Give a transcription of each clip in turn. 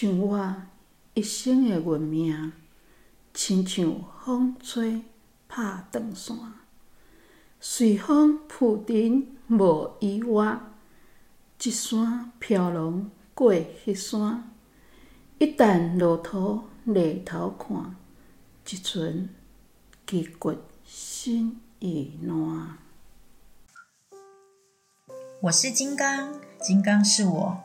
像我一生的运命，亲像风吹拍断线，随风浮沉无依偎，一山飘浪过迄山，一旦落土犁头看，一寸积骨心已暖。我是金刚，金刚是我，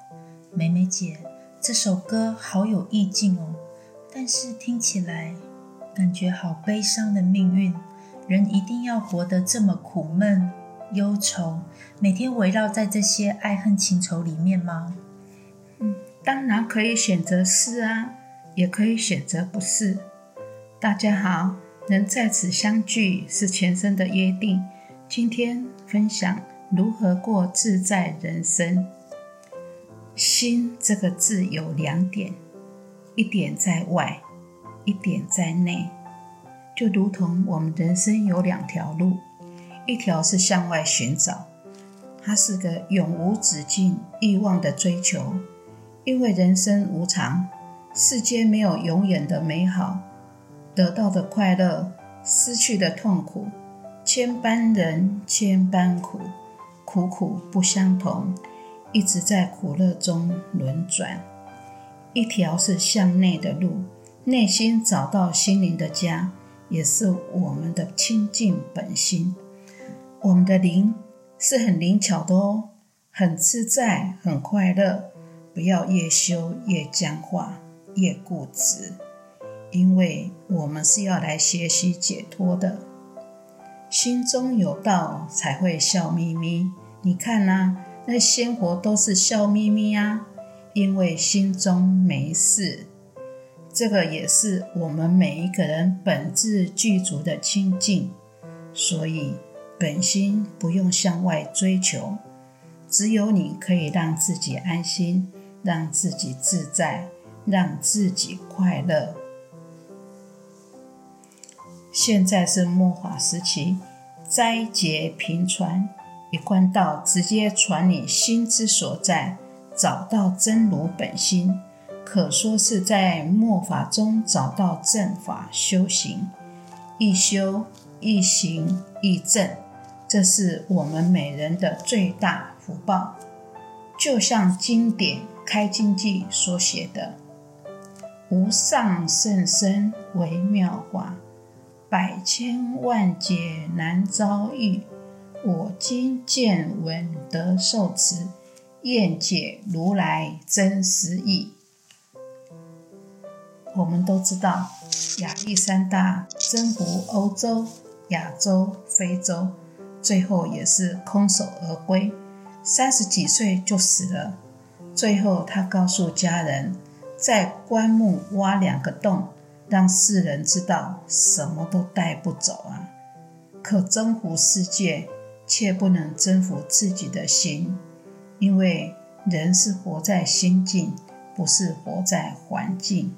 美美姐。这首歌好有意境哦，但是听起来感觉好悲伤的命运。人一定要活得这么苦闷、忧愁，每天围绕在这些爱恨情仇里面吗？嗯，当然可以选择是啊，也可以选择不是。大家好，能在此相聚是前生的约定。今天分享。如何过自在人生？心这个字有两点，一点在外，一点在内。就如同我们人生有两条路，一条是向外寻找，它是个永无止境欲望的追求。因为人生无常，世间没有永远的美好，得到的快乐，失去的痛苦，千般人，千般苦。苦苦不相同，一直在苦乐中轮转。一条是向内的路，内心找到心灵的家，也是我们的清净本心。我们的灵是很灵巧的哦，很自在，很快乐。不要越修越僵化，越固执，因为我们是要来学习解脱的。心中有道，才会笑眯眯。你看呐，那生活都是笑眯眯啊，因为心中没事。这个也是我们每一个人本质具足的清净，所以本心不用向外追求，只有你可以让自己安心，让自己自在，让自己快乐。现在是末法时期，灾劫频传。一贯道直接传你心之所在，找到真如本心，可说是在末法中找到正法修行，一修一行一正，这是我们每人的最大福报。就像经典《开经记》所写的：“无上甚深微妙法，百千万劫难遭遇。”我今见闻得受持，愿解如来真实义。我们都知道，亚历山大征服欧洲、亚洲、非洲，最后也是空手而归，三十几岁就死了。最后，他告诉家人，在棺木挖两个洞，让世人知道什么都带不走啊！可征服世界。却不能征服自己的心，因为人是活在心境，不是活在环境。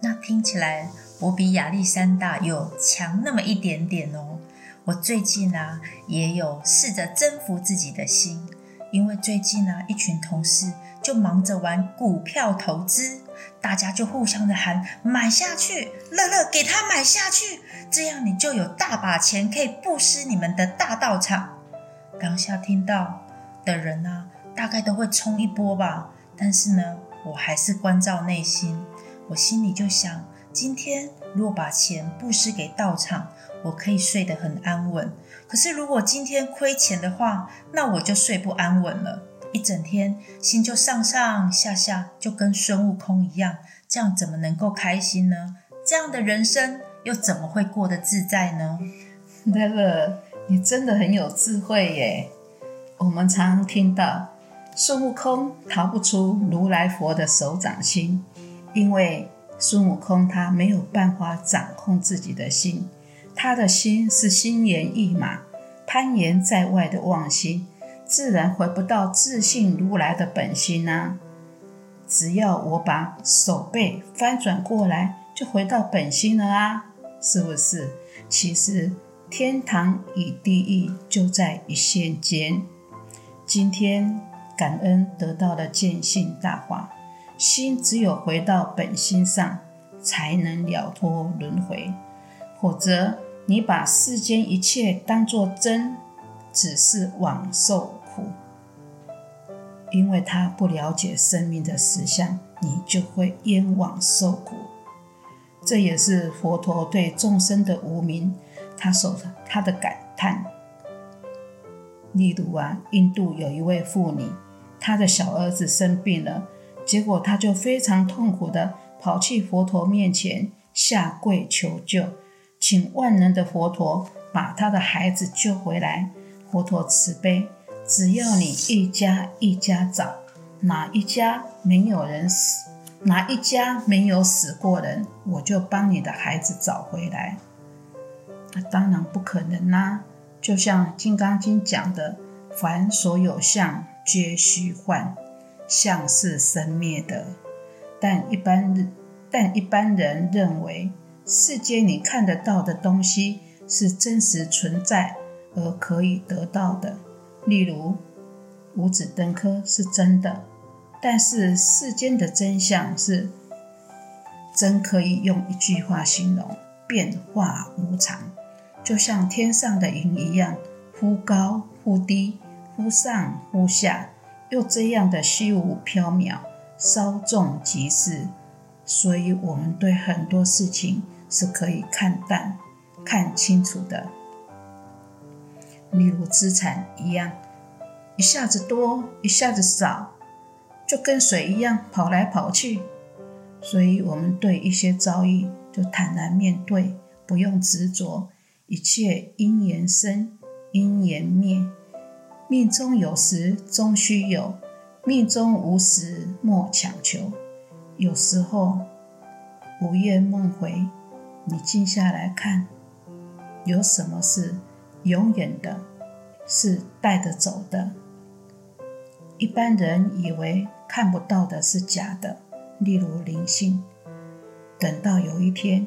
那听起来我比亚历山大有强那么一点点哦。我最近啊也有试着征服自己的心，因为最近呢一群同事就忙着玩股票投资，大家就互相的喊买下去，乐乐给他买下去，这样你就有大把钱可以布施你们的大道场。当下听到的人呢，大概都会冲一波吧。但是呢，我还是关照内心，我心里就想：今天如果把钱布施给道场，我可以睡得很安稳。可是如果今天亏钱的话，那我就睡不安稳了，一整天心就上上下下，就跟孙悟空一样。这样怎么能够开心呢？这样的人生又怎么会过得自在呢？那个。你真的很有智慧耶！我们常听到孙悟空逃不出如来佛的手掌心，因为孙悟空他没有办法掌控自己的心，他的心是心猿意马、攀岩在外的妄心，自然回不到自信如来的本心啊！只要我把手背翻转过来，就回到本心了啊！是不是？其实。天堂与地狱就在一线间。今天感恩得到了见性大法，心只有回到本心上，才能了脱轮回。否则，你把世间一切当作真，只是枉受苦。因为他不了解生命的实相，你就会冤枉受苦。这也是佛陀对众生的无名，他所他的感叹。例如啊，印度有一位妇女，她的小儿子生病了，结果她就非常痛苦的跑去佛陀面前下跪求救，请万能的佛陀把他的孩子救回来。佛陀慈悲，只要你一家一家找，哪一家没有人死，哪一家没有死过人，我就帮你的孩子找回来。那当然不可能啦。就像《金刚经》讲的，凡所有相，皆虚幻，相是生灭的。但一般但一般人认为，世间你看得到的东西是真实存在而可以得到的。例如，五指登科是真的，但是世间的真相是真可以用一句话形容：变化无常。就像天上的云一样，忽高忽低，忽上忽下，又这样的虚无缥缈，稍纵即逝。所以，我们对很多事情是可以看淡、看清楚的。例如资产一样，一下子多，一下子少，就跟水一样跑来跑去。所以，我们对一些遭遇就坦然面对，不用执着。一切因缘生，因缘灭。命中有时终须有，命中无时莫强求。有时候午夜梦回，你静下来看，有什么是永远的，是带得走的？一般人以为看不到的是假的，例如灵性。等到有一天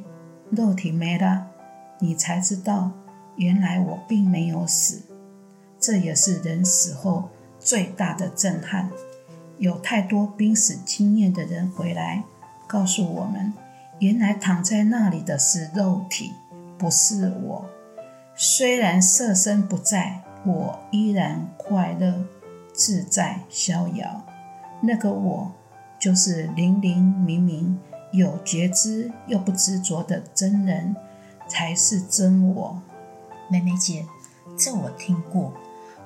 肉体没了。你才知道，原来我并没有死。这也是人死后最大的震撼。有太多濒死经验的人回来，告诉我们，原来躺在那里的是肉体，不是我。虽然色身不在，我依然快乐、自在、逍遥。那个我，就是灵灵明明、有觉知又不执着的真人。才是真我，妹妹姐，这我听过。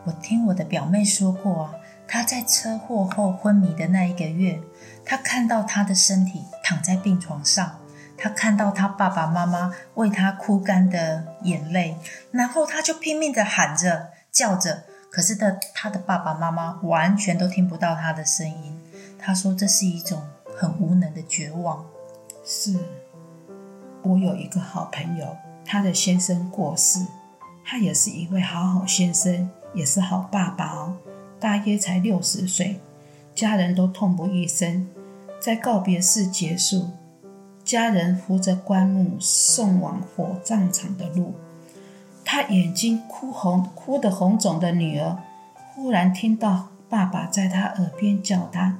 我听我的表妹说过啊，她在车祸后昏迷的那一个月，她看到她的身体躺在病床上，她看到她爸爸妈妈为她哭干的眼泪，然后她就拼命的喊着叫着，可是的她的爸爸妈妈完全都听不到她的声音。她说这是一种很无能的绝望。是。我有一个好朋友，他的先生过世，他也是一位好好先生，也是好爸爸哦。大约才六十岁，家人都痛不欲生。在告别式结束，家人扶着棺木送往火葬场的路，他眼睛哭红、哭得红肿的女儿，忽然听到爸爸在他耳边叫他：“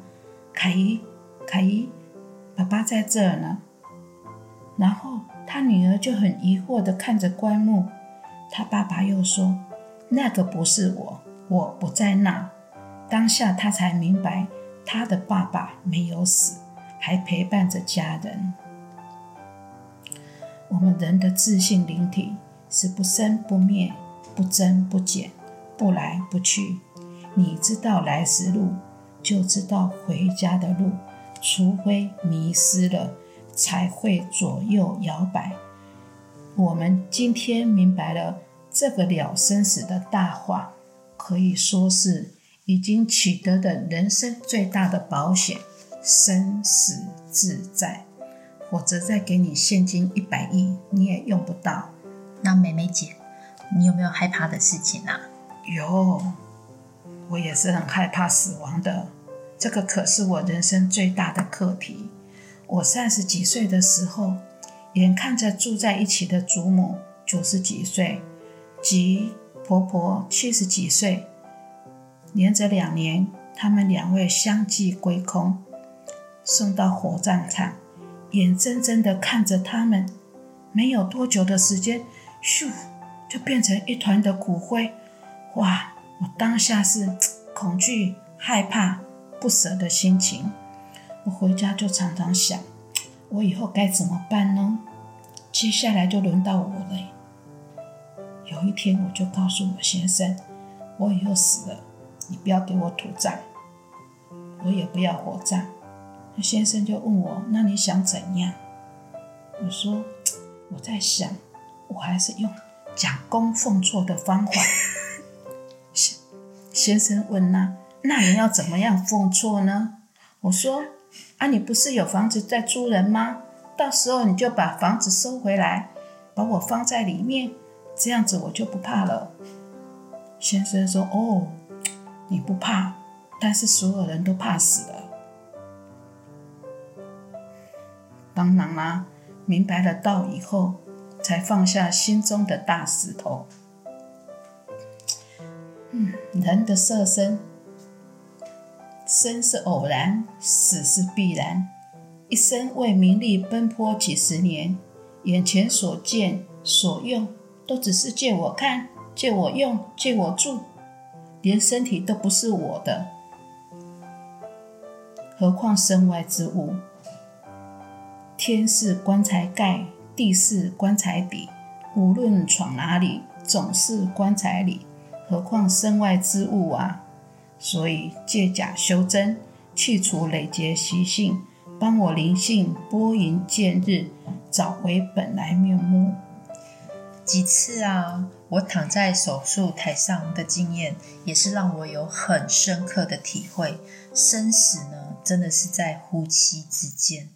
凯伊，凯伊，爸爸在这儿呢。”然后他女儿就很疑惑地看着棺木，他爸爸又说：“那个不是我，我不在那。”当下他才明白，他的爸爸没有死，还陪伴着家人。我们人的自信灵体是不生不灭、不增不减、不来不去。你知道来时路，就知道回家的路，除非迷失了。才会左右摇摆。我们今天明白了这个了生死的大话，可以说是已经取得的人生最大的保险，生死自在。否则再给你现金一百亿，你也用不到。那美美姐，你有没有害怕的事情啊？有，我也是很害怕死亡的。这个可是我人生最大的课题。我三十几岁的时候，眼看着住在一起的祖母九十几岁，及婆婆七十几岁，连着两年，他们两位相继归空。送到火葬场，眼睁睁的看着他们，没有多久的时间，咻，就变成一团的骨灰。哇！我当下是 恐惧、害怕、不舍的心情。我回家就常常想，我以后该怎么办呢？接下来就轮到我了。有一天，我就告诉我先生，我以后死了，你不要给我土葬，我也不要火葬。那先生就问我，那你想怎样？我说，我在想，我还是用讲功奉错的方法。先先生问那，那你要怎么样奉错呢？我说，啊，你不是有房子在租人吗？到时候你就把房子收回来，把我放在里面。这样子我就不怕了。先生说：“哦，你不怕，但是所有人都怕死了。”当然啦，明白了道以后，才放下心中的大石头。嗯，人的色身，生是偶然，死是必然。一生为名利奔波几十年，眼前所见所用。都只是借我看，借我用，借我住，连身体都不是我的，何况身外之物？天是棺材盖，地是棺材底，无论闯哪里，总是棺材里，何况身外之物啊！所以借假修真，去除累劫习性，帮我灵性拨云见日，找回本来面目。几次啊，我躺在手术台上的经验，也是让我有很深刻的体会。生死呢，真的是在呼吸之间。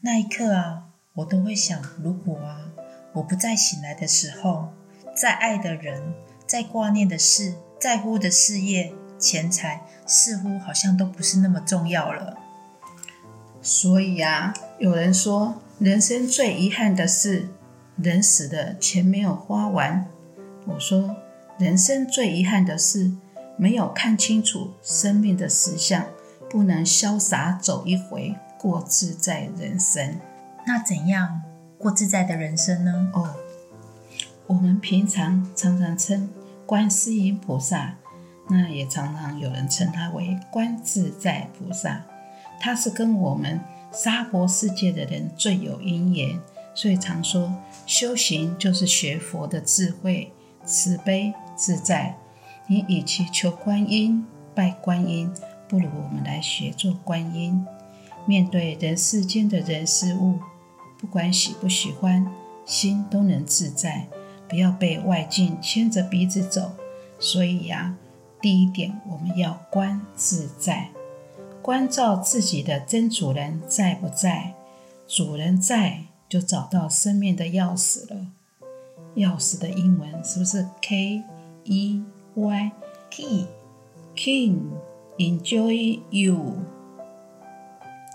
那一刻啊，我都会想：如果啊，我不再醒来的时候，再爱的人、再挂念的事、在乎的事业、钱财，似乎好像都不是那么重要了。所以啊，有人说，人生最遗憾的是。人死的钱没有花完，我说人生最遗憾的是没有看清楚生命的实相，不能潇洒走一回，过自在人生。那怎样过自在的人生呢？哦，我们平常常常称观世音菩萨，那也常常有人称他为观自在菩萨，他是跟我们娑婆世界的人最有因缘。所以常说，修行就是学佛的智慧、慈悲、自在。你与其求观音、拜观音，不如我们来学做观音。面对人世间的人事物，不管喜不喜欢，心都能自在，不要被外境牵着鼻子走。所以呀，第一点，我们要观自在，关照自己的真主人在不在？主人在。就找到生命的钥匙了。钥匙的英文是不是 K E Y？Key，King，Enjoy you，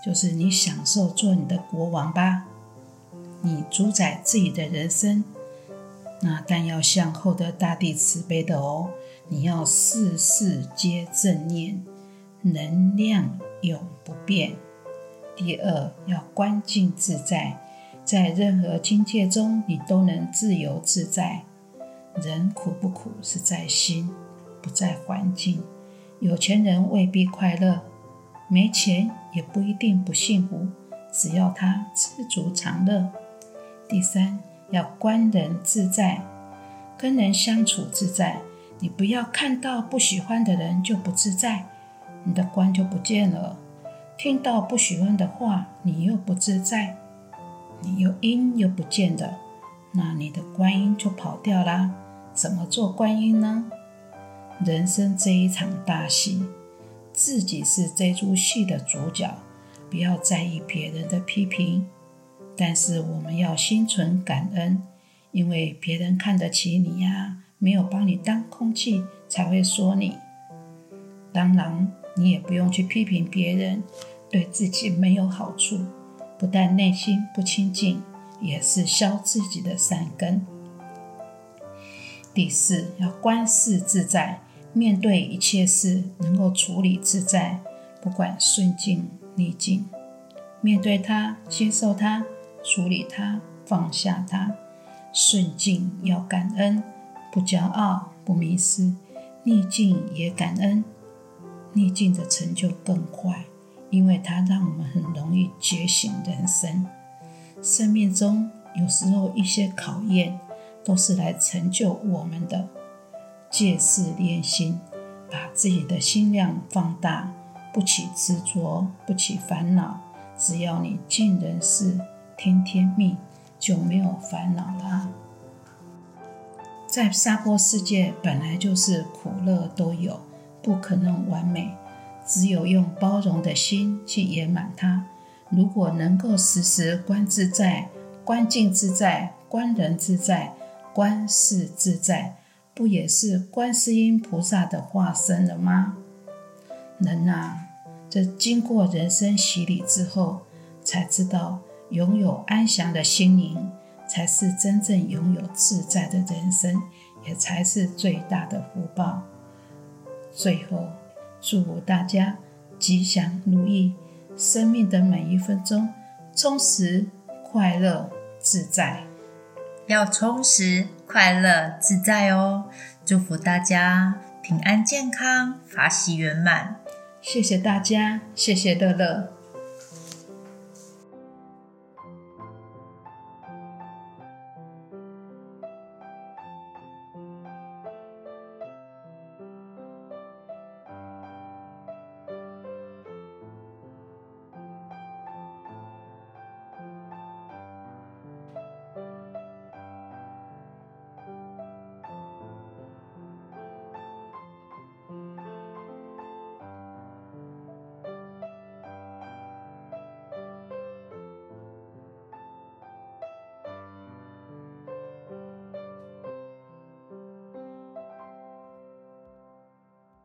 就是你享受做你的国王吧。你主宰自己的人生，那但要向厚德大地慈悲的哦。你要事事皆正念，能量永不变。第二，要观境自在。在任何境界中，你都能自由自在。人苦不苦是在心，不在环境。有钱人未必快乐，没钱也不一定不幸福。只要他知足常乐。第三，要观人自在，跟人相处自在。你不要看到不喜欢的人就不自在，你的观就不见了。听到不喜欢的话，你又不自在。你又音又不见的，那你的观音就跑掉啦。怎么做观音呢？人生这一场大戏，自己是这出戏的主角，不要在意别人的批评。但是我们要心存感恩，因为别人看得起你呀，没有把你当空气，才会说你。当然，你也不用去批评别人，对自己没有好处。不但内心不清净，也是消自己的善根。第四，要观世自在，面对一切事能够处理自在，不管顺境逆境。面对它，接受它，处理它，放下它。顺境要感恩，不骄傲，不迷失；逆境也感恩，逆境的成就更快，因为它让我们很容易觉醒人生。生命中有时候一些考验，都是来成就我们的。借势练心，把自己的心量放大，不起执着，不起烦恼。只要你尽人事，听天命，就没有烦恼了。在沙坡世界，本来就是苦乐都有，不可能完美。只有用包容的心去圆满它。如果能够时时观自在、观境自在、观人自在、观事自在，不也是观世音菩萨的化身了吗？人啊，这经过人生洗礼之后，才知道拥有安详的心灵。才是真正拥有自在的人生，也才是最大的福报。最后，祝福大家吉祥如意，生命的每一分钟充实、快乐、自在。要充实、快乐、自在哦！祝福大家平安健康、法喜圆满。谢谢大家，谢谢乐乐。